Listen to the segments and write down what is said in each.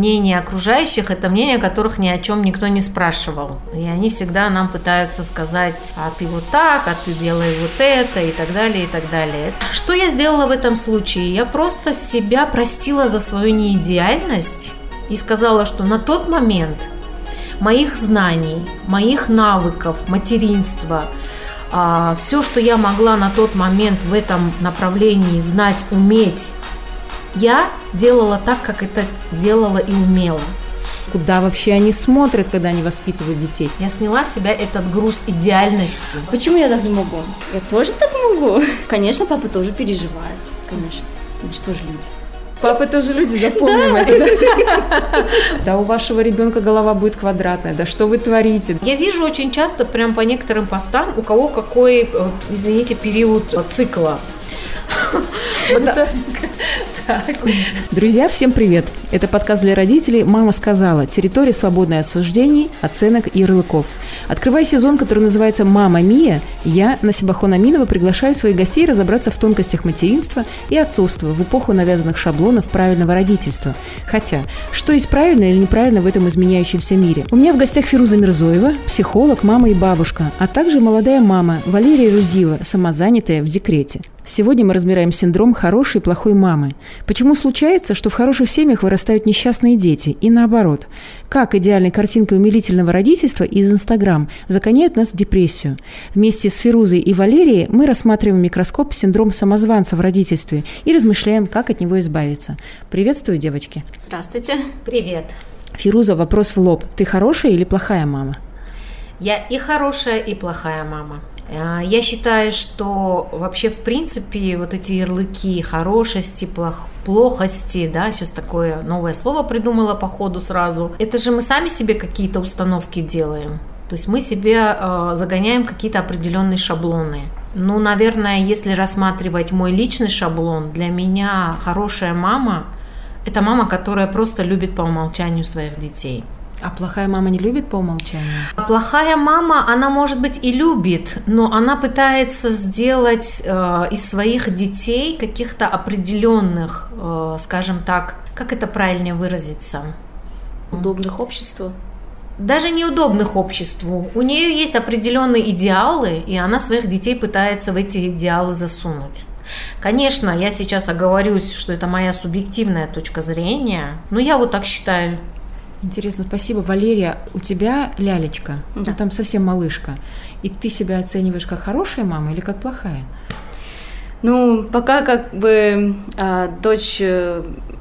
мнение окружающих, это мнение, которых ни о чем никто не спрашивал. И они всегда нам пытаются сказать, а ты вот так, а ты делай вот это и так далее, и так далее. Что я сделала в этом случае? Я просто себя простила за свою неидеальность и сказала, что на тот момент моих знаний, моих навыков, материнства, а, все, что я могла на тот момент в этом направлении знать, уметь, я делала так, как это делала и умела. Куда вообще они смотрят, когда они воспитывают детей? Я сняла с себя этот груз идеальности. Почему я так не могу? Я тоже так могу. Конечно, папа тоже переживает. Конечно. Мы же тоже люди. Папы тоже люди, запомним это. Да? да у вашего ребенка голова будет квадратная. Да что вы творите? Я вижу очень часто прям по некоторым постам, у кого какой, э, извините, период цикла. Друзья, всем привет! Это подкаст для родителей «Мама сказала. Территория, свободной от суждений, оценок и ярлыков». Открывая сезон, который называется «Мама Мия», я, Насибахон Аминова, приглашаю своих гостей разобраться в тонкостях материнства и отцовства в эпоху навязанных шаблонов правильного родительства. Хотя, что есть правильно или неправильно в этом изменяющемся мире? У меня в гостях Фируза Мирзоева, психолог, мама и бабушка, а также молодая мама Валерия Рузива, самозанятая в декрете. Сегодня мы разбираем синдром хорошей и плохой мамы. Почему случается, что в хороших семьях вырастают несчастные дети, и наоборот. Как идеальной картинкой умилительного родительства из Инстаграм загоняют нас в депрессию. Вместе с Фирузой и Валерией мы рассматриваем микроскоп синдром самозванца в родительстве и размышляем, как от него избавиться. Приветствую, девочки. Здравствуйте. Привет. Фируза, вопрос в лоб. Ты хорошая или плохая мама? Я и хорошая, и плохая мама. А, я считаю, что вообще в принципе вот эти ярлыки хорошести, плох, плохости, да, сейчас такое новое слово придумала по ходу сразу. Это же мы сами себе какие-то установки делаем. То есть мы себе э, загоняем какие-то определенные шаблоны. Ну, наверное, если рассматривать мой личный шаблон, для меня хорошая мама – это мама, которая просто любит по умолчанию своих детей. А плохая мама не любит по умолчанию? А плохая мама, она может быть и любит, но она пытается сделать э, из своих детей каких-то определенных, э, скажем так, как это правильнее выразиться? Удобных обществу? Даже неудобных обществу. У нее есть определенные идеалы, и она своих детей пытается в эти идеалы засунуть. Конечно, я сейчас оговорюсь, что это моя субъективная точка зрения, но я вот так считаю. Интересно, спасибо. Валерия, у тебя лялечка, да. ну, там совсем малышка. И ты себя оцениваешь как хорошая мама или как плохая? Ну, пока как бы э, дочь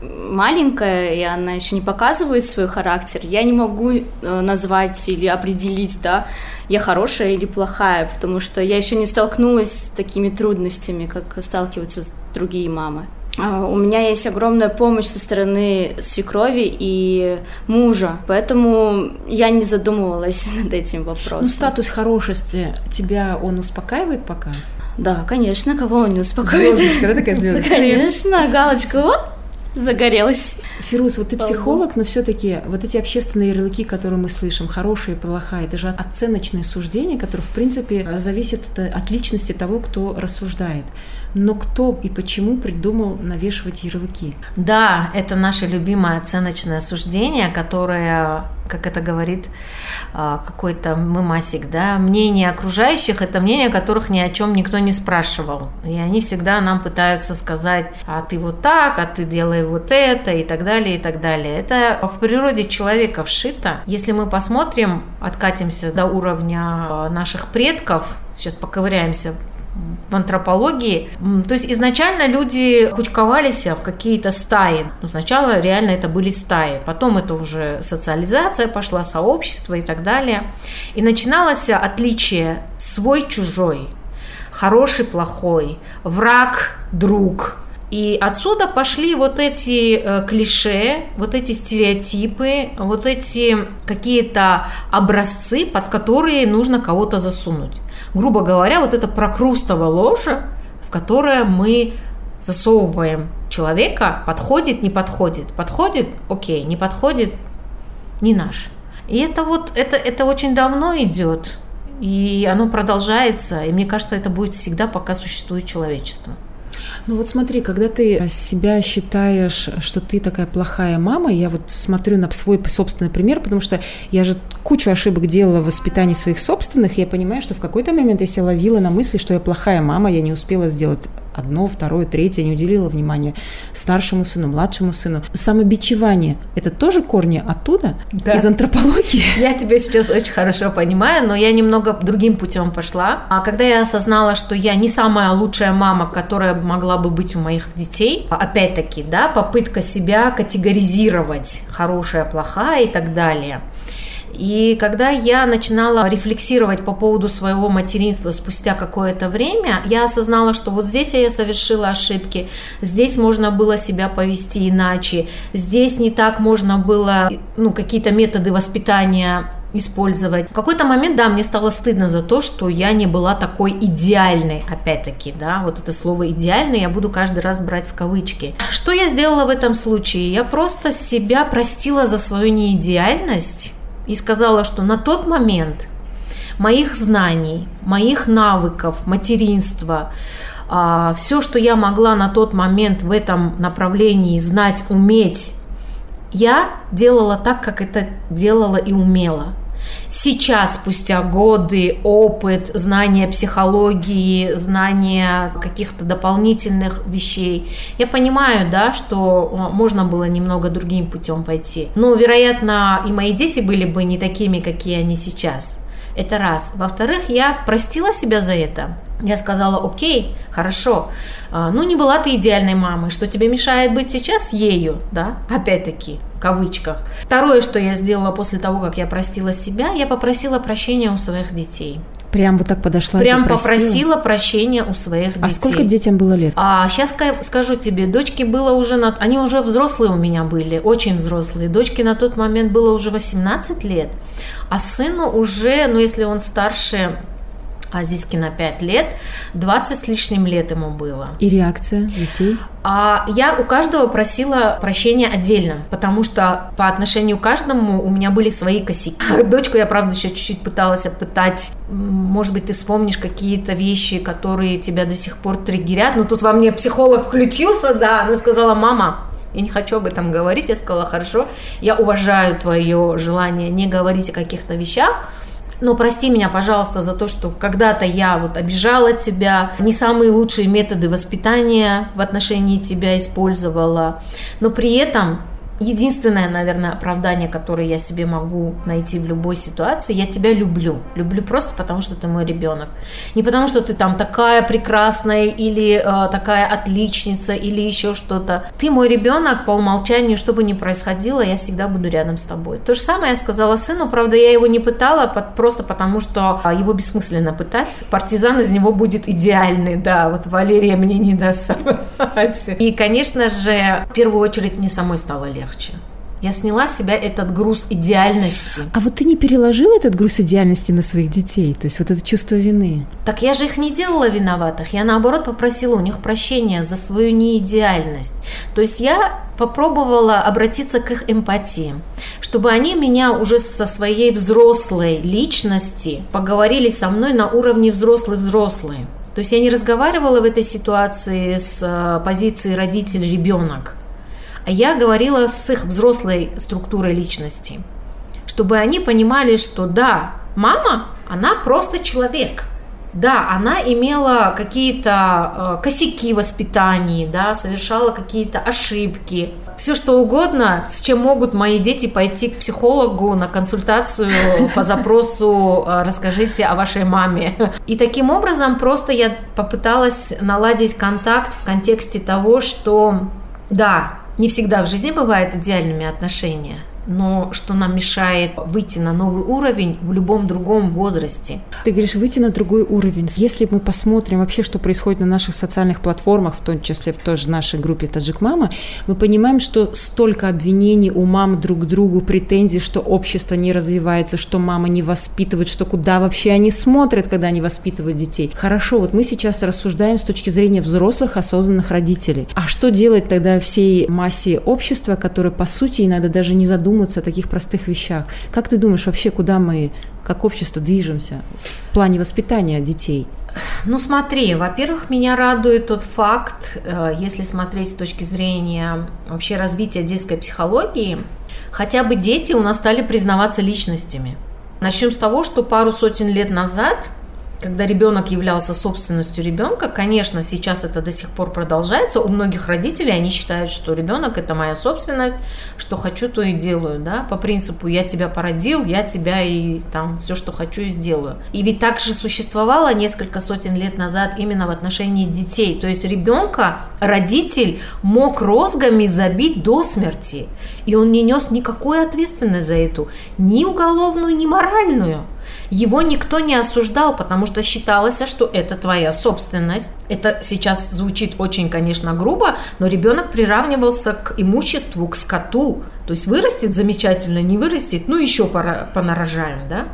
маленькая, и она еще не показывает свой характер, я не могу э, назвать или определить, да, я хорошая или плохая, потому что я еще не столкнулась с такими трудностями, как сталкиваются другие мамы. А, у меня есть огромная помощь со стороны свекрови и мужа, поэтому я не задумывалась над этим вопросом. Ну, статус хорошести тебя он успокаивает пока? Да, конечно, кого он не успокаивает. Звездочка, да, такая звездочка? Конечно, галочка, вот, загорелась. Фируз, вот ты психолог, но все-таки вот эти общественные ярлыки, которые мы слышим, хорошие и плохая, это же оценочные суждения, которые, в принципе, зависят от личности того, кто рассуждает но кто и почему придумал навешивать ярлыки? Да, это наше любимое оценочное суждение, которое, как это говорит а, какой-то мымасик, да, мнение окружающих – это мнение, которых ни о чем никто не спрашивал. И они всегда нам пытаются сказать, а ты вот так, а ты делай вот это и так далее, и так далее. Это в природе человека вшито. Если мы посмотрим, откатимся до уровня а, наших предков, сейчас поковыряемся в антропологии. То есть изначально люди кучковались в какие-то стаи. Ну, сначала реально это были стаи, потом это уже социализация пошла, сообщество и так далее. И начиналось отличие свой-чужой, хороший-плохой, враг-друг – и отсюда пошли вот эти э, клише, вот эти стереотипы, вот эти какие-то образцы, под которые нужно кого-то засунуть. Грубо говоря, вот это прокрустово ложе, в которое мы засовываем человека, подходит, не подходит. Подходит, окей, не подходит, не наш. И это вот, это, это очень давно идет, и оно продолжается, и мне кажется, это будет всегда, пока существует человечество. Ну вот смотри, когда ты себя считаешь, что ты такая плохая мама, я вот смотрю на свой собственный пример, потому что я же кучу ошибок делала в воспитании своих собственных, и я понимаю, что в какой-то момент я себя ловила на мысли, что я плохая мама, я не успела сделать одно, второе, третье, не уделила внимания старшему сыну, младшему сыну. Самобичевание – это тоже корни оттуда, да. из антропологии? Я тебя сейчас очень хорошо понимаю, но я немного другим путем пошла. А когда я осознала, что я не самая лучшая мама, которая могла бы быть у моих детей, опять-таки, да, попытка себя категоризировать, хорошая, плохая и так далее – и когда я начинала рефлексировать по поводу своего материнства спустя какое-то время, я осознала, что вот здесь я совершила ошибки, здесь можно было себя повести иначе, здесь не так можно было ну, какие-то методы воспитания использовать. В какой-то момент, да, мне стало стыдно за то, что я не была такой идеальной, опять-таки, да, вот это слово идеальный я буду каждый раз брать в кавычки. Что я сделала в этом случае? Я просто себя простила за свою неидеальность, и сказала, что на тот момент моих знаний, моих навыков, материнства, а, все, что я могла на тот момент в этом направлении знать, уметь, я делала так, как это делала и умела. Сейчас, спустя годы, опыт, знание психологии, знание каких-то дополнительных вещей, я понимаю, да, что можно было немного другим путем пойти. Но, вероятно, и мои дети были бы не такими, какие они сейчас. Это раз. Во-вторых, я простила себя за это. Я сказала, окей, хорошо, а, ну не была ты идеальной мамой, что тебе мешает быть сейчас ею, да, опять-таки, в кавычках. Второе, что я сделала после того, как я простила себя, я попросила прощения у своих детей. Прям вот так подошла Прям попросила? попросила прощения у своих детей. А сколько детям было лет? А сейчас скажу тебе, дочки было уже, на... они уже взрослые у меня были, очень взрослые. Дочке на тот момент было уже 18 лет, а сыну уже, ну если он старше Азиски на 5 лет, 20 с лишним лет ему было. И реакция детей? А я у каждого просила прощения отдельно, потому что по отношению к каждому у меня были свои косяки. Дочку я, правда, еще чуть-чуть пыталась опытать. Может быть, ты вспомнишь какие-то вещи, которые тебя до сих пор триггерят. Но тут во мне психолог включился, да. Она сказала, мама, я не хочу об этом говорить. Я сказала, хорошо, я уважаю твое желание не говорить о каких-то вещах, но прости меня, пожалуйста, за то, что когда-то я вот обижала тебя, не самые лучшие методы воспитания в отношении тебя использовала, но при этом единственное, наверное, оправдание, которое я себе могу найти в любой ситуации, я тебя люблю. Люблю просто потому, что ты мой ребенок. Не потому, что ты там такая прекрасная или э, такая отличница или еще что-то. Ты мой ребенок по умолчанию, что бы ни происходило, я всегда буду рядом с тобой. То же самое я сказала сыну, правда, я его не пытала просто потому, что а, его бессмысленно пытать. Партизан из него будет идеальный, да, вот Валерия мне не даст. И, конечно же, в первую очередь мне самой стало легче легче. Я сняла с себя этот груз идеальности. А вот ты не переложила этот груз идеальности на своих детей? То есть вот это чувство вины? Так я же их не делала виноватых. Я наоборот попросила у них прощения за свою неидеальность. То есть я попробовала обратиться к их эмпатии, чтобы они меня уже со своей взрослой личности поговорили со мной на уровне взрослый-взрослый. То есть я не разговаривала в этой ситуации с э, позиции родитель-ребенок я говорила с их взрослой структурой личности, чтобы они понимали, что да, мама, она просто человек. Да, она имела какие-то э, косяки в воспитании, да, совершала какие-то ошибки. Все что угодно, с чем могут мои дети пойти к психологу на консультацию по запросу э, «Расскажите о вашей маме». И таким образом просто я попыталась наладить контакт в контексте того, что да, не всегда в жизни бывают идеальными отношения но что нам мешает выйти на новый уровень в любом другом возрасте. Ты говоришь, выйти на другой уровень. Если мы посмотрим вообще, что происходит на наших социальных платформах, в том числе в той же нашей группе Таджик Мама, мы понимаем, что столько обвинений у мам друг к другу, претензий, что общество не развивается, что мама не воспитывает, что куда вообще они смотрят, когда они воспитывают детей. Хорошо, вот мы сейчас рассуждаем с точки зрения взрослых, осознанных родителей. А что делать тогда всей массе общества, которое, по сути, иногда даже не задумывается задуматься о таких простых вещах. Как ты думаешь вообще, куда мы как общество движемся в плане воспитания детей? Ну смотри, во-первых, меня радует тот факт, э, если смотреть с точки зрения вообще развития детской психологии, хотя бы дети у нас стали признаваться личностями. Начнем с того, что пару сотен лет назад когда ребенок являлся собственностью ребенка, конечно, сейчас это до сих пор продолжается. У многих родителей они считают, что ребенок это моя собственность, что хочу, то и делаю, да, по принципу я тебя породил, я тебя и там все, что хочу, и сделаю. И ведь так же существовало несколько сотен лет назад именно в отношении детей. То есть ребенка родитель мог розгами забить до смерти, и он не нес никакой ответственности за эту, ни уголовную, ни моральную его никто не осуждал, потому что считалось, что это твоя собственность. Это сейчас звучит очень, конечно, грубо, но ребенок приравнивался к имуществу, к скоту. То есть вырастет замечательно, не вырастет, ну еще понарожаем, да?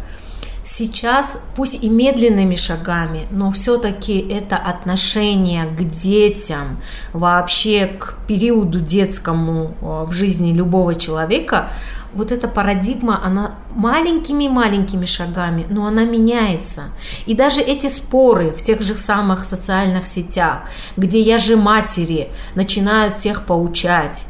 Сейчас, пусть и медленными шагами, но все-таки это отношение к детям, вообще к периоду детскому э, в жизни любого человека, вот эта парадигма, она маленькими-маленькими шагами, но она меняется. И даже эти споры в тех же самых социальных сетях, где я же матери начинают всех поучать,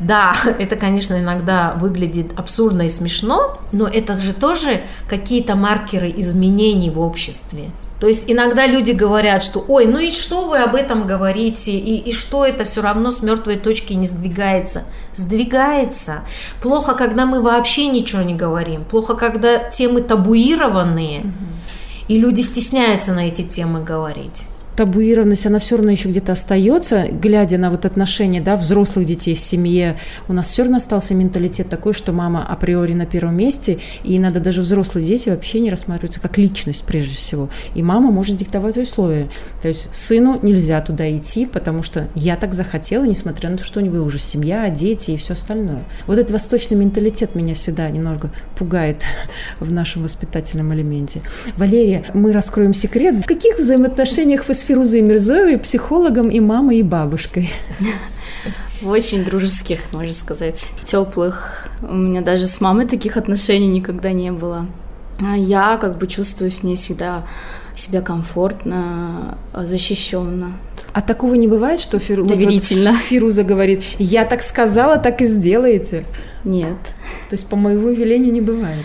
да, это, конечно, иногда выглядит абсурдно и смешно, но это же тоже какие-то маркеры изменений в обществе. То есть иногда люди говорят, что ой, ну и что вы об этом говорите, и, и что это все равно с мертвой точки не сдвигается. Сдвигается. Плохо, когда мы вообще ничего не говорим. Плохо, когда темы табуированные, угу. и люди стесняются на эти темы говорить табуированность, она все равно еще где-то остается, глядя на вот отношения да, взрослых детей в семье, у нас все равно остался менталитет такой, что мама априори на первом месте, и надо даже взрослые дети вообще не рассматриваются как личность прежде всего. И мама может диктовать условия. То есть сыну нельзя туда идти, потому что я так захотела, несмотря на то, что у него уже семья, дети и все остальное. Вот этот восточный менталитет меня всегда немного пугает в нашем воспитательном элементе. Валерия, мы раскроем секрет. В каких взаимоотношениях вы с Фирузой Мирзоевой, психологом и мамой, и бабушкой. Очень дружеских, можно сказать, теплых. У меня даже с мамой таких отношений никогда не было. А я как бы чувствую с ней всегда себя комфортно, защищенно. А такого не бывает, что Фиру... Доверительно. Вот Фируза говорит, я так сказала, так и сделаете? Нет. То есть по моему велению не бывает?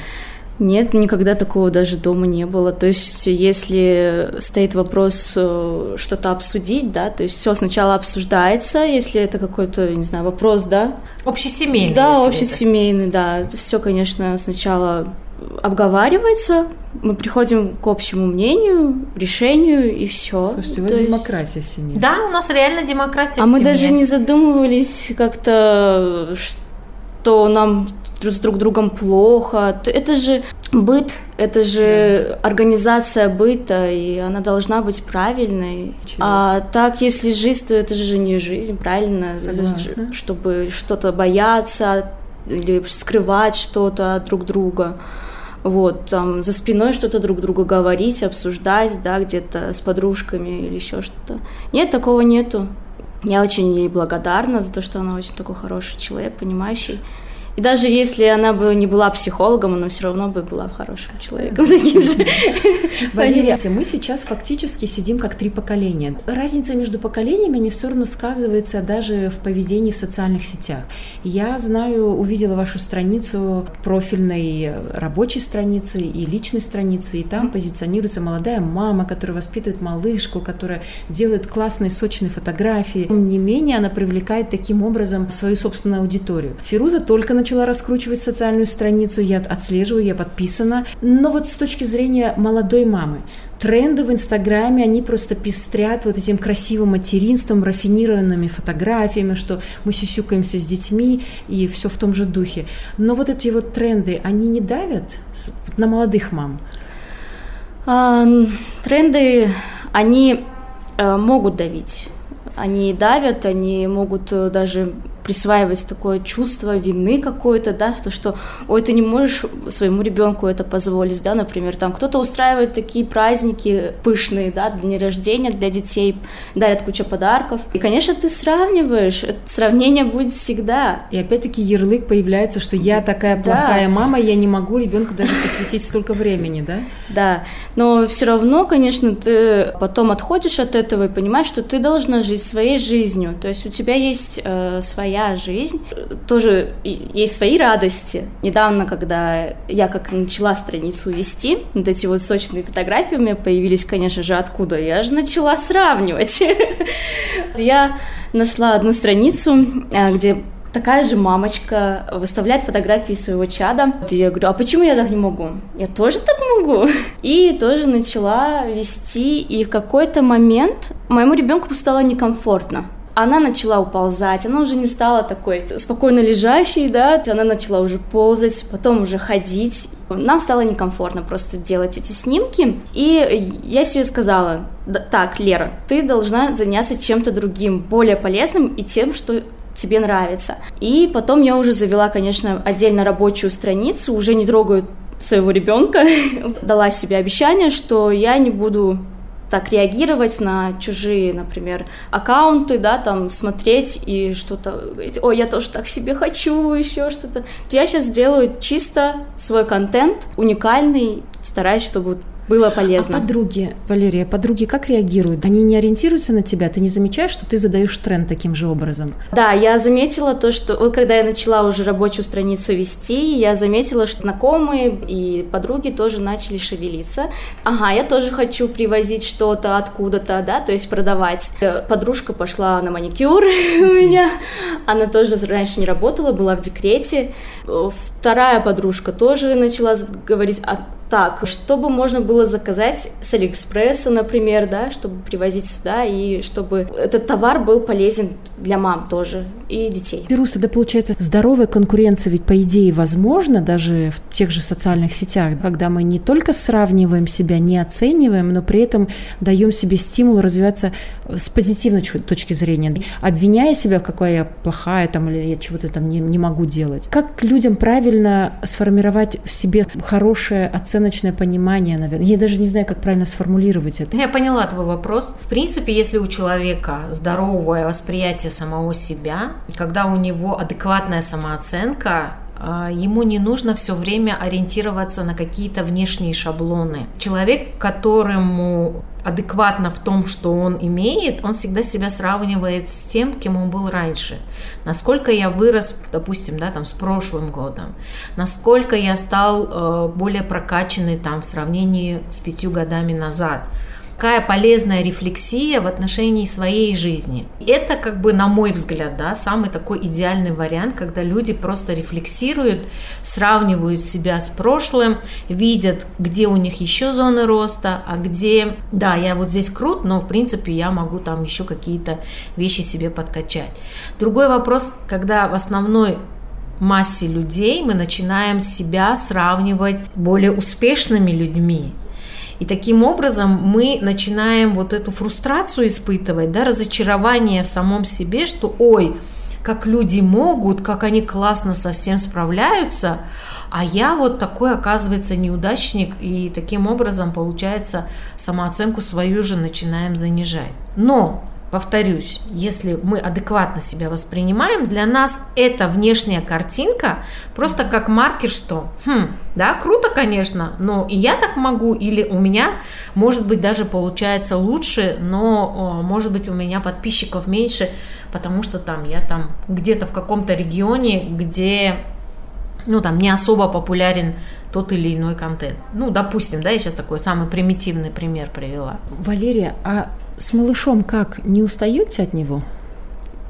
Нет, никогда такого даже дома не было. То есть, если стоит вопрос э, что-то обсудить, да, то есть все сначала обсуждается, если это какой-то, не знаю, вопрос, да. Общесемейный. Да, общесемейный, да. Все, конечно, сначала обговаривается, мы приходим к общему мнению, решению и все. Слушайте, у вас демократия есть... в семье. Да, у нас реально демократия. А мы семье. даже не задумывались как-то, что нам с друг другом плохо. Это же быт, это же да. организация быта, и она должна быть правильной. Чудес. А так, если жизнь, то это же не жизнь, правильно? Согласна. Чтобы что-то бояться или скрывать что-то от друг друга. Вот, там за спиной что-то друг друга говорить, обсуждать, да, где-то с подружками или еще что-то. Нет, такого нету. Я очень ей благодарна за то, что она очень такой хороший человек, понимающий. И даже если она бы не была психологом, она все равно бы была хорошим человеком таким же. Валерия, мы сейчас фактически сидим как три поколения. Разница между поколениями не все равно сказывается даже в поведении в социальных сетях. Я знаю, увидела вашу страницу профильной рабочей страницы и личной страницы, и там позиционируется молодая мама, которая воспитывает малышку, которая делает классные сочные фотографии. Тем не менее, она привлекает таким образом свою собственную аудиторию. Фируза только на начала раскручивать социальную страницу, я отслеживаю, я подписана. Но вот с точки зрения молодой мамы, тренды в Инстаграме, они просто пестрят вот этим красивым материнством, рафинированными фотографиями, что мы сюсюкаемся с детьми и все в том же духе. Но вот эти вот тренды, они не давят на молодых мам? А, тренды, они а, могут давить. Они давят, они могут э, даже присваивать такое чувство вины какое-то, да, то, что, ой, ты не можешь своему ребенку это позволить, да, например, там кто-то устраивает такие праздники пышные, да, дни рождения для детей, дарят кучу подарков. И, конечно, ты сравниваешь, это сравнение будет всегда. И опять-таки ярлык появляется, что я такая плохая да. мама, я не могу ребенку даже посвятить столько времени, да? Да, но все равно, конечно, ты потом отходишь от этого и понимаешь, что ты должна жить своей жизнью, то есть у тебя есть э, своя жизнь, тоже есть свои радости. Недавно, когда я как начала страницу вести, вот эти вот сочные фотографии у меня появились, конечно же, откуда? Я же начала сравнивать. Я нашла одну страницу, э, где такая же мамочка выставляет фотографии своего чада. И я говорю, а почему я так не могу? Я тоже так могу. И тоже начала вести, и в какой-то момент моему ребенку стало некомфортно она начала уползать, она уже не стала такой спокойно лежащей, да, она начала уже ползать, потом уже ходить. Нам стало некомфортно просто делать эти снимки, и я себе сказала, так, Лера, ты должна заняться чем-то другим, более полезным и тем, что тебе нравится. И потом я уже завела, конечно, отдельно рабочую страницу, уже не трогаю своего ребенка, дала себе обещание, что я не буду так реагировать на чужие, например, аккаунты, да, там смотреть и что-то говорить, ой, я тоже так себе хочу, еще что-то. Я сейчас делаю чисто свой контент, уникальный, стараюсь, чтобы было полезно. А подруги, Валерия, подруги как реагируют? Они не ориентируются на тебя? Ты не замечаешь, что ты задаешь тренд таким же образом? Да, я заметила то, что вот когда я начала уже рабочую страницу вести, я заметила, что знакомые и подруги тоже начали шевелиться. Ага, я тоже хочу привозить что-то откуда-то, да, то есть продавать. Э, подружка пошла на маникюр у меня, она тоже раньше не работала, была в декрете. Вторая подружка тоже начала говорить, а так, чтобы можно было заказать с Алиэкспресса, например, да, чтобы привозить сюда, и чтобы этот товар был полезен для мам тоже и детей. Берус, тогда получается здоровая конкуренция ведь по идее возможно даже в тех же социальных сетях, когда мы не только сравниваем себя, не оцениваем, но при этом даем себе стимул развиваться с позитивной точки зрения, обвиняя себя, какая я плохая там или я чего-то там не, не могу делать. Как людям правильно сформировать в себе хорошее оценочное понимание, наверное. Я даже не знаю, как правильно сформулировать это. Я поняла твой вопрос. В принципе, если у человека здоровое восприятие самого себя, когда у него адекватная самооценка, а, ему не нужно все время ориентироваться на какие-то внешние шаблоны. Человек, которому адекватно в том, что он имеет, он всегда себя сравнивает с тем, кем он был раньше. Насколько я вырос, допустим, да, там, с прошлым годом, насколько я стал э, более прокачанный там, в сравнении с пятью годами назад какая полезная рефлексия в отношении своей жизни. Это, как бы, на мой взгляд, да, самый такой идеальный вариант, когда люди просто рефлексируют, сравнивают себя с прошлым, видят, где у них еще зоны роста, а где, да, я вот здесь крут, но, в принципе, я могу там еще какие-то вещи себе подкачать. Другой вопрос, когда в основной массе людей мы начинаем себя сравнивать более успешными людьми, и таким образом мы начинаем вот эту фрустрацию испытывать, да, разочарование в самом себе, что ой, как люди могут, как они классно со всем справляются, а я вот такой, оказывается, неудачник, и таким образом, получается, самооценку свою же начинаем занижать. Но повторюсь, если мы адекватно себя воспринимаем, для нас эта внешняя картинка просто как маркер, что, хм, да, круто, конечно, но и я так могу, или у меня, может быть, даже получается лучше, но, может быть, у меня подписчиков меньше, потому что там я там где-то в каком-то регионе, где ну, там не особо популярен тот или иной контент. Ну, допустим, да, я сейчас такой самый примитивный пример привела. Валерия, а с малышом как? Не устаете от него?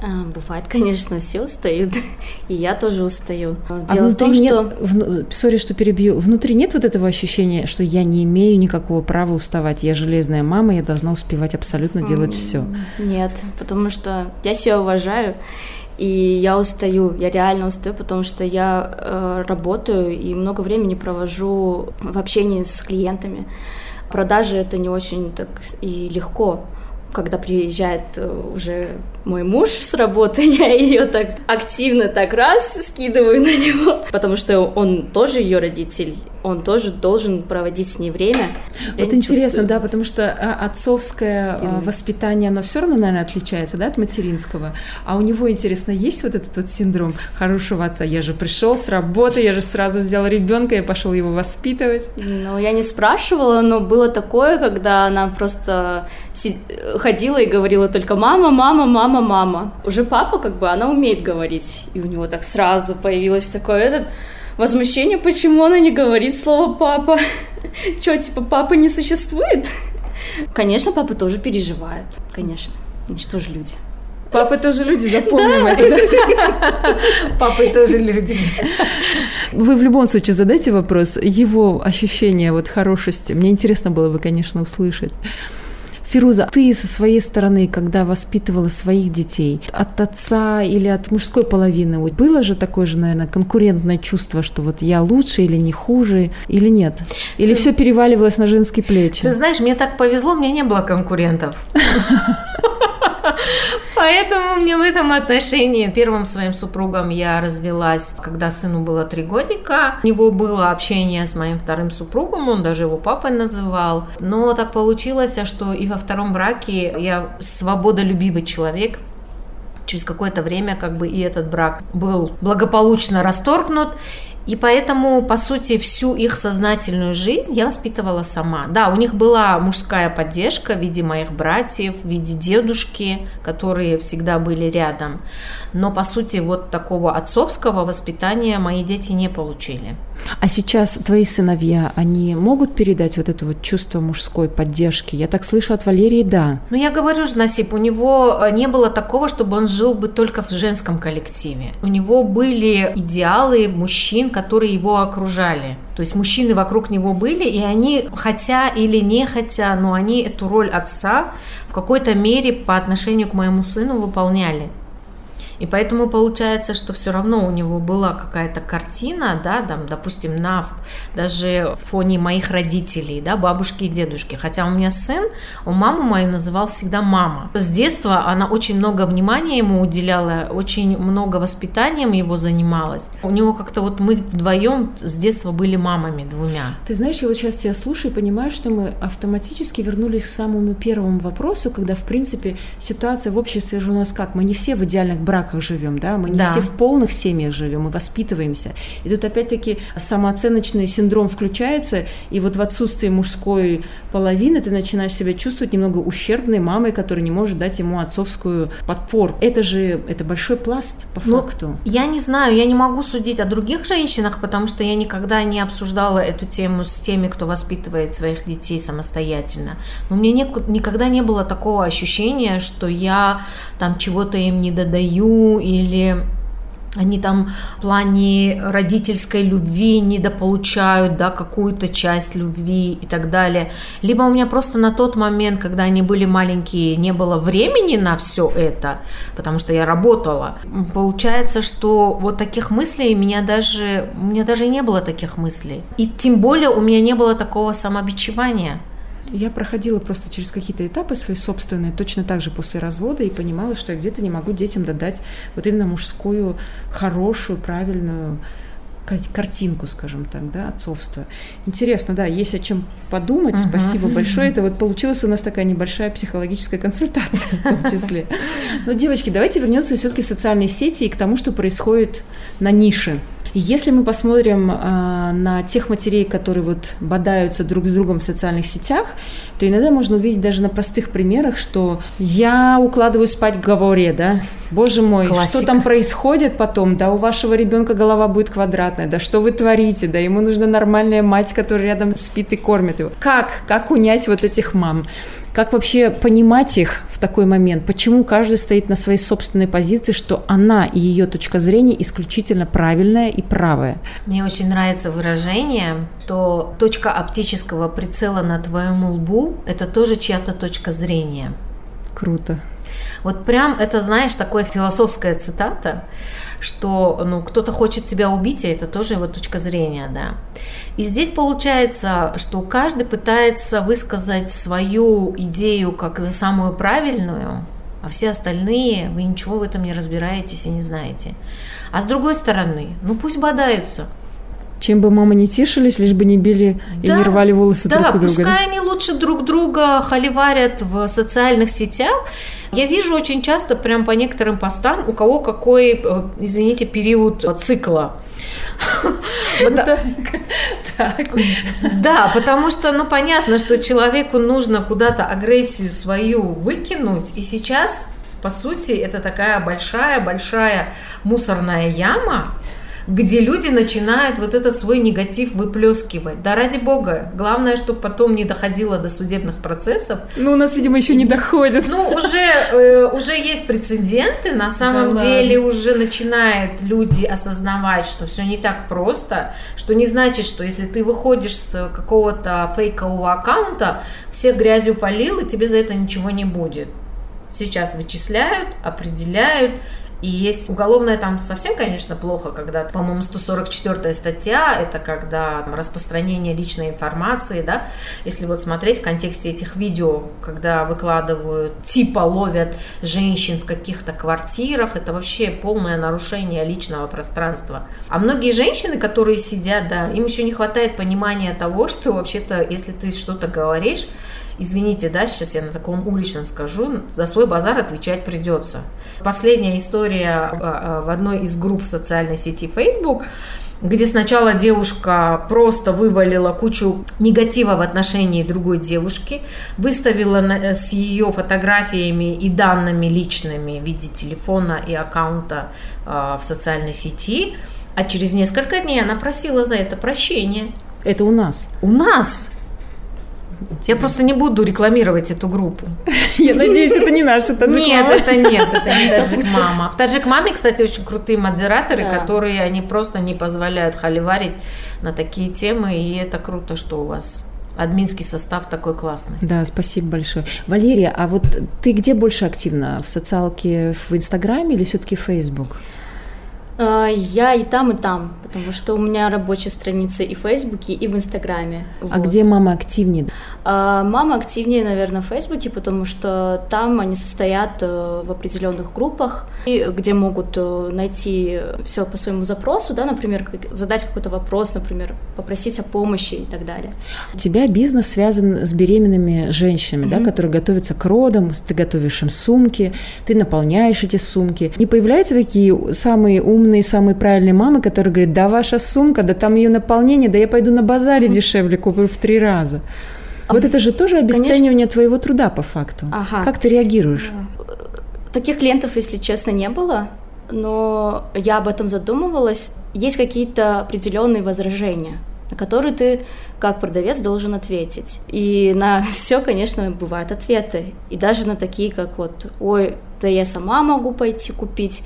А, бывает, конечно, все устают, и я тоже устаю. А Дело а в том, нет, что... В, сори, что перебью. Внутри нет вот этого ощущения, что я не имею никакого права уставать. Я железная мама, я должна успевать абсолютно делать mm, все. Нет, потому что я себя уважаю, и я устаю, я реально устаю, потому что я э, работаю и много времени провожу в общении с клиентами. Продажи это не очень так и легко Когда приезжает э, уже мой муж с работы, я ее так активно так раз скидываю на него, потому что он тоже ее родитель, он тоже должен проводить с ней время. Вот интересно, чувствую. да, потому что а, отцовское Именно. воспитание, оно все равно, наверное, отличается, да, от материнского. А у него, интересно, есть вот этот вот синдром хорошего отца? Я же пришел с работы, я же сразу взял ребенка и пошел его воспитывать. Ну, я не спрашивала, но было такое, когда она просто ходила и говорила только мама, мама, мама, мама. Уже папа, как бы, она умеет говорить. И у него так сразу появилось такое этот возмущение, почему она не говорит слово папа. Че, типа, папы не существует? Конечно, папы тоже переживают, конечно. Они же тоже люди. Папы тоже люди, запомним это. Папы тоже люди. Вы в любом случае задайте вопрос, его ощущение вот хорошести. Мне интересно было бы, конечно, услышать. Фируза, ты со своей стороны, когда воспитывала своих детей, от отца или от мужской половины, было же такое же, наверное, конкурентное чувство, что вот я лучше или не хуже, или нет? Или ты... все переваливалось на женские плечи? Ты знаешь, мне так повезло, у меня не было конкурентов. Поэтому мне в этом отношении первым своим супругом я развелась, когда сыну было три годика. У него было общение с моим вторым супругом, он даже его папой называл. Но так получилось, что и во втором браке я свободолюбивый человек, через какое-то время как бы и этот брак был благополучно расторгнут, и поэтому, по сути, всю их сознательную жизнь я воспитывала сама. Да, у них была мужская поддержка в виде моих братьев, в виде дедушки, которые всегда были рядом. Но, по сути, вот такого отцовского воспитания мои дети не получили. А сейчас твои сыновья, они могут передать вот это вот чувство мужской поддержки? Я так слышу от Валерии, да. Ну, я говорю же, Насип, у него э, не было такого, чтобы он жил бы только в женском коллективе. У него были идеалы мужчин, которые его окружали. То есть мужчины вокруг него были, и они, хотя или не хотя, но они эту роль отца в какой-то мере по отношению к моему сыну выполняли. И поэтому получается, что все равно у него была какая-то картина, да, там, допустим, на даже фоне моих родителей, да, бабушки и дедушки. Хотя у меня сын, он маму мою называл всегда мама. С детства она очень много внимания ему уделяла, очень много воспитанием его занималась. У него как-то вот мы вдвоем с детства были мамами двумя. Ты знаешь, я вот сейчас тебя слушаю и понимаю, что мы автоматически вернулись к самому первому вопросу, когда, в принципе, ситуация в обществе же у нас как? Мы не все в идеальных браках браках живем, да, мы не да. все в полных семьях живем, мы воспитываемся. И тут опять-таки самооценочный синдром включается, и вот в отсутствии мужской половины ты начинаешь себя чувствовать немного ущербной мамой, которая не может дать ему отцовскую подпору. Это же, это большой пласт по ну, факту. Я не знаю, я не могу судить о других женщинах, потому что я никогда не обсуждала эту тему с теми, кто воспитывает своих детей самостоятельно. Но у меня не, никогда не было такого ощущения, что я там чего-то им не додаю, или они там в плане родительской любви недополучают, да, какую-то часть любви и так далее. Либо у меня просто на тот момент, когда они были маленькие, не было времени на все это, потому что я работала. Получается, что вот таких мыслей меня даже, у меня даже не было таких мыслей. И тем более у меня не было такого самобичевания. Я проходила просто через какие-то этапы свои собственные, точно так же после развода, и понимала, что я где-то не могу детям додать вот именно мужскую, хорошую, правильную картинку, скажем так, да, отцовства. Интересно, да, есть о чем подумать. Uh-huh. Спасибо большое. Это вот получилась у нас такая небольшая психологическая консультация в том числе. Но, девочки, давайте вернемся все-таки в социальные сети и к тому, что происходит на нише если мы посмотрим э, на тех матерей, которые вот бодаются друг с другом в социальных сетях, то иногда можно увидеть даже на простых примерах, что я укладываю спать в говоре, да, боже мой, Классика. что там происходит потом, да, у вашего ребенка голова будет квадратная, да, что вы творите, да, ему нужна нормальная мать, которая рядом спит и кормит его. Как? Как унять вот этих мам? Как вообще понимать их в такой момент? Почему каждый стоит на своей собственной позиции, что она и ее точка зрения исключительно правильная и правая? Мне очень нравится выражение, что точка оптического прицела на твоем лбу – это тоже чья-то точка зрения. Круто. Вот прям это, знаешь, такая философская цитата, что ну, кто-то хочет тебя убить, и это тоже его точка зрения, да. И здесь получается, что каждый пытается высказать свою идею как за самую правильную, а все остальные, вы ничего в этом не разбираетесь и не знаете. А с другой стороны, ну пусть бодаются, чем бы мама не тишились, лишь бы не били да, и не рвали волосы да, друг у друга. Пускай да, пускай они лучше друг друга холиварят в социальных сетях. Я вижу очень часто прям по некоторым постам, у кого какой, э, извините, период цикла. Да, потому что, ну, понятно, что человеку нужно куда-то агрессию свою выкинуть, и сейчас, по сути, это такая большая-большая мусорная яма, где люди начинают вот этот свой негатив выплескивать. Да ради бога, главное, чтобы потом не доходило до судебных процессов. Ну, у нас, видимо, еще не доходит. Ну, уже, э, уже есть прецеденты, на самом да деле ладно. уже начинают люди осознавать, что все не так просто, что не значит, что если ты выходишь с какого-то фейкового аккаунта, всех грязью полил, и тебе за это ничего не будет. Сейчас вычисляют, определяют, и есть уголовное там совсем, конечно, плохо, когда, по-моему, 144 статья, это когда распространение личной информации, да, если вот смотреть в контексте этих видео, когда выкладывают, типа ловят женщин в каких-то квартирах, это вообще полное нарушение личного пространства. А многие женщины, которые сидят, да, им еще не хватает понимания того, что вообще-то, если ты что-то говоришь, извините, да, сейчас я на таком уличном скажу, за свой базар отвечать придется. Последняя история а, а, в одной из групп в социальной сети Facebook, где сначала девушка просто вывалила кучу негатива в отношении другой девушки, выставила э, с ее фотографиями и данными личными в виде телефона и аккаунта а, в социальной сети, а через несколько дней она просила за это прощения. Это у нас? У нас! Я просто не буду рекламировать эту группу. Я надеюсь, это не наша таджик Нет, это нет, это не таджик мама. В таджик маме, кстати, очень крутые модераторы, которые они просто не позволяют холиварить на такие темы, и это круто, что у вас админский состав такой классный. Да, спасибо большое. Валерия, а вот ты где больше активна? В социалке в Инстаграме или все-таки в Facebook? А, я и там, и там, потому что у меня рабочая страница и в Фейсбуке, и в Инстаграме. А вот. где мама активнее? А, мама активнее, наверное, в Фейсбуке, потому что там они состоят э, в определенных группах, где могут э, найти все по своему запросу, да, например, задать какой-то вопрос, например, попросить о помощи и так далее. У тебя бизнес связан с беременными женщинами, mm-hmm. да, которые готовятся к родам, ты готовишь им сумки, ты наполняешь эти сумки. Не появляются такие самые умные умные, самые правильные мамы, которые говорят, да ваша сумка, да там ее наполнение, да я пойду на базаре mm-hmm. дешевле куплю в три раза. Вот это же тоже обесценивание Конечно. твоего труда по факту. Ага. Как ты реагируешь? Таких клиентов, если честно, не было, но я об этом задумывалась. Есть какие-то определенные возражения, на которые ты как продавец должен ответить. И на все, конечно, бывают ответы. И даже на такие, как вот, ой, да я сама могу пойти купить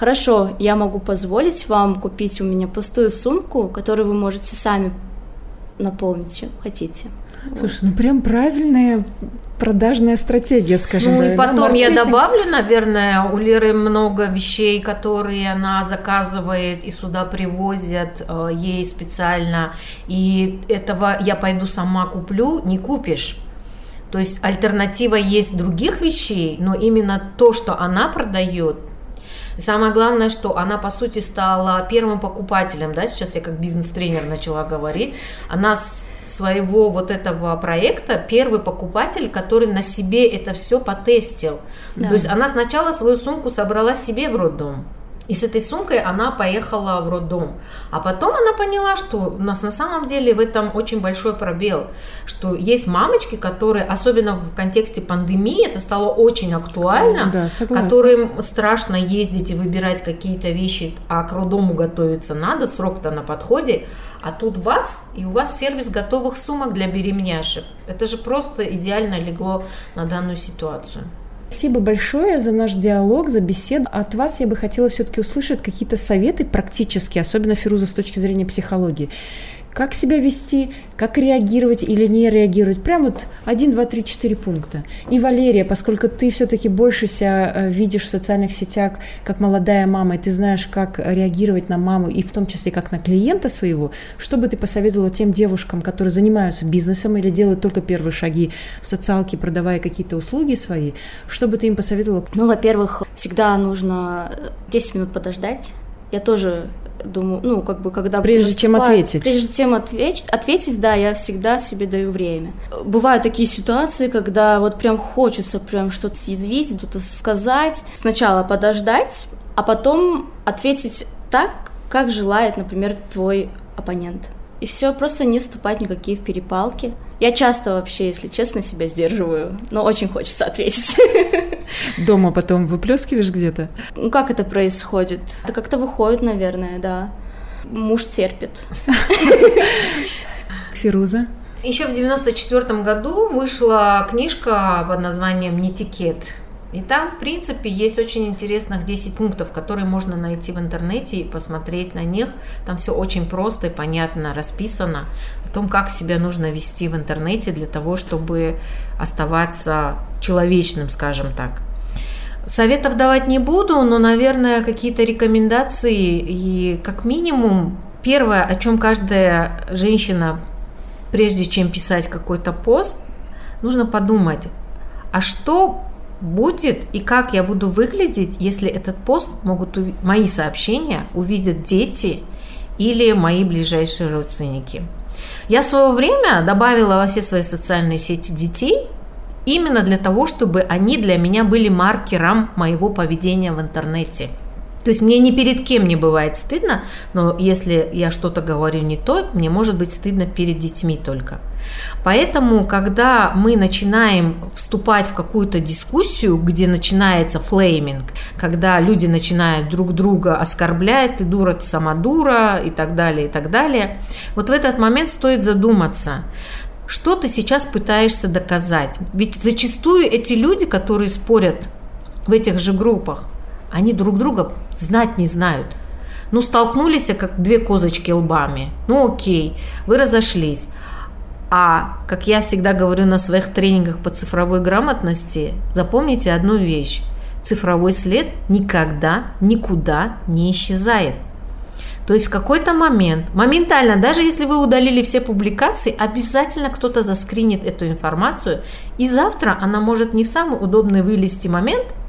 хорошо, я могу позволить вам купить у меня пустую сумку, которую вы можете сами наполнить, чем хотите. Слушай, вот. ну прям правильная продажная стратегия, скажем. Ну да, и потом да, я добавлю, наверное, у Леры много вещей, которые она заказывает и сюда привозят э, ей специально. И этого я пойду сама куплю, не купишь. То есть альтернатива есть других вещей, но именно то, что она продает, и самое главное, что она, по сути, стала первым покупателем, да, сейчас я как бизнес-тренер начала говорить, она своего вот этого проекта первый покупатель, который на себе это все потестил. Да. То есть она сначала свою сумку собрала себе в роддом. И с этой сумкой она поехала в роддом. А потом она поняла, что у нас на самом деле в этом очень большой пробел, что есть мамочки, которые, особенно в контексте пандемии, это стало очень актуально, да, которым страшно ездить и выбирать какие-то вещи, а к роддому готовиться надо, срок-то на подходе, а тут бац, и у вас сервис готовых сумок для беременяшек. Это же просто идеально легло на данную ситуацию. Спасибо большое за наш диалог, за беседу. От вас я бы хотела все-таки услышать какие-то советы практические, особенно Фируза с точки зрения психологии. Как себя вести, как реагировать или не реагировать. Прям вот один, два, три, четыре пункта. И Валерия, поскольку ты все-таки больше себя э, видишь в социальных сетях как молодая мама, и ты знаешь, как реагировать на маму, и в том числе как на клиента своего, что бы ты посоветовала тем девушкам, которые занимаются бизнесом или делают только первые шаги в социалке, продавая какие-то услуги свои, что бы ты им посоветовала? Ну, во-первых, всегда нужно 10 минут подождать, я тоже думаю, ну, как бы, когда... Прежде чем ответить. Прежде чем ответить, ответить, да, я всегда себе даю время. Бывают такие ситуации, когда вот прям хочется прям что-то съязвить, что-то сказать. Сначала подождать, а потом ответить так, как желает, например, твой оппонент. И все, просто не вступать никакие в перепалки. Я часто вообще, если честно, себя сдерживаю, но очень хочется ответить. Дома потом выплескиваешь где-то? Ну, как это происходит? Это как-то выходит, наверное, да. Муж терпит. Фируза? Еще в 94 году вышла книжка под названием «Нетикет». И там, в принципе, есть очень интересных 10 пунктов, которые можно найти в интернете и посмотреть на них. Там все очень просто и понятно расписано о том, как себя нужно вести в интернете для того, чтобы оставаться человечным, скажем так. Советов давать не буду, но, наверное, какие-то рекомендации и как минимум первое, о чем каждая женщина, прежде чем писать какой-то пост, нужно подумать, а что будет и как я буду выглядеть, если этот пост могут мои сообщения увидят дети или мои ближайшие родственники. Я в свое время добавила во все свои социальные сети детей именно для того, чтобы они для меня были маркером моего поведения в интернете – то есть мне ни перед кем не бывает стыдно, но если я что-то говорю не то, мне может быть стыдно перед детьми только. Поэтому, когда мы начинаем вступать в какую-то дискуссию, где начинается флейминг, когда люди начинают друг друга оскорблять, ты дура, ты сама дура и так далее, и так далее, вот в этот момент стоит задуматься, что ты сейчас пытаешься доказать. Ведь зачастую эти люди, которые спорят в этих же группах, они друг друга знать не знают. Ну, столкнулись, как две козочки лбами. Ну, окей, вы разошлись. А, как я всегда говорю на своих тренингах по цифровой грамотности, запомните одну вещь. Цифровой след никогда, никуда не исчезает. То есть в какой-то момент, моментально, даже если вы удалили все публикации, обязательно кто-то заскринит эту информацию, и завтра она может не в самый удобный вылезти момент –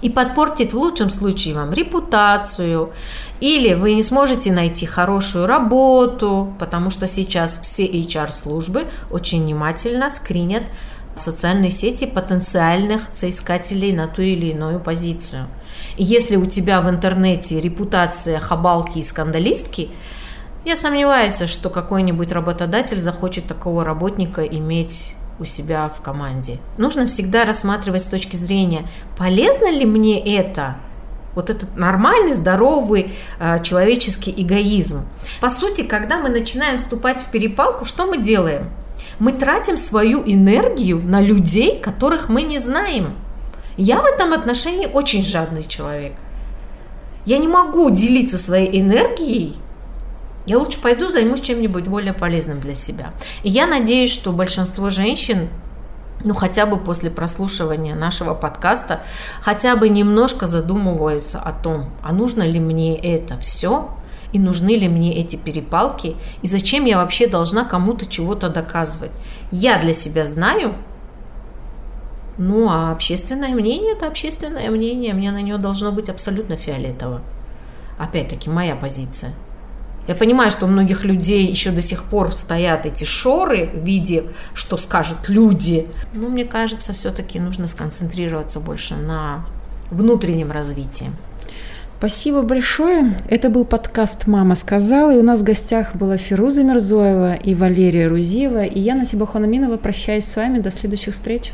и подпортит в лучшем случае вам репутацию, или вы не сможете найти хорошую работу, потому что сейчас все HR-службы очень внимательно скринят социальные сети потенциальных соискателей на ту или иную позицию. И если у тебя в интернете репутация хабалки и скандалистки, я сомневаюсь, что какой-нибудь работодатель захочет такого работника иметь у себя в команде. Нужно всегда рассматривать с точки зрения, полезно ли мне это, вот этот нормальный, здоровый э, человеческий эгоизм. По сути, когда мы начинаем вступать в перепалку, что мы делаем? Мы тратим свою энергию на людей, которых мы не знаем. Я в этом отношении очень жадный человек. Я не могу делиться своей энергией я лучше пойду займусь чем-нибудь более полезным для себя. И я надеюсь, что большинство женщин ну, хотя бы после прослушивания нашего подкаста, хотя бы немножко задумываются о том, а нужно ли мне это все, и нужны ли мне эти перепалки, и зачем я вообще должна кому-то чего-то доказывать. Я для себя знаю, ну, а общественное мнение – это общественное мнение, мне на него должно быть абсолютно фиолетово. Опять-таки, моя позиция – я понимаю, что у многих людей еще до сих пор стоят эти шоры в виде, что скажут люди. Но мне кажется, все-таки нужно сконцентрироваться больше на внутреннем развитии. Спасибо большое. Это был подкаст «Мама сказала», и у нас в гостях была Фируза Мирзоева и Валерия Рузиева, и я, Насиба Ханаминова, прощаюсь с вами. До следующих встреч.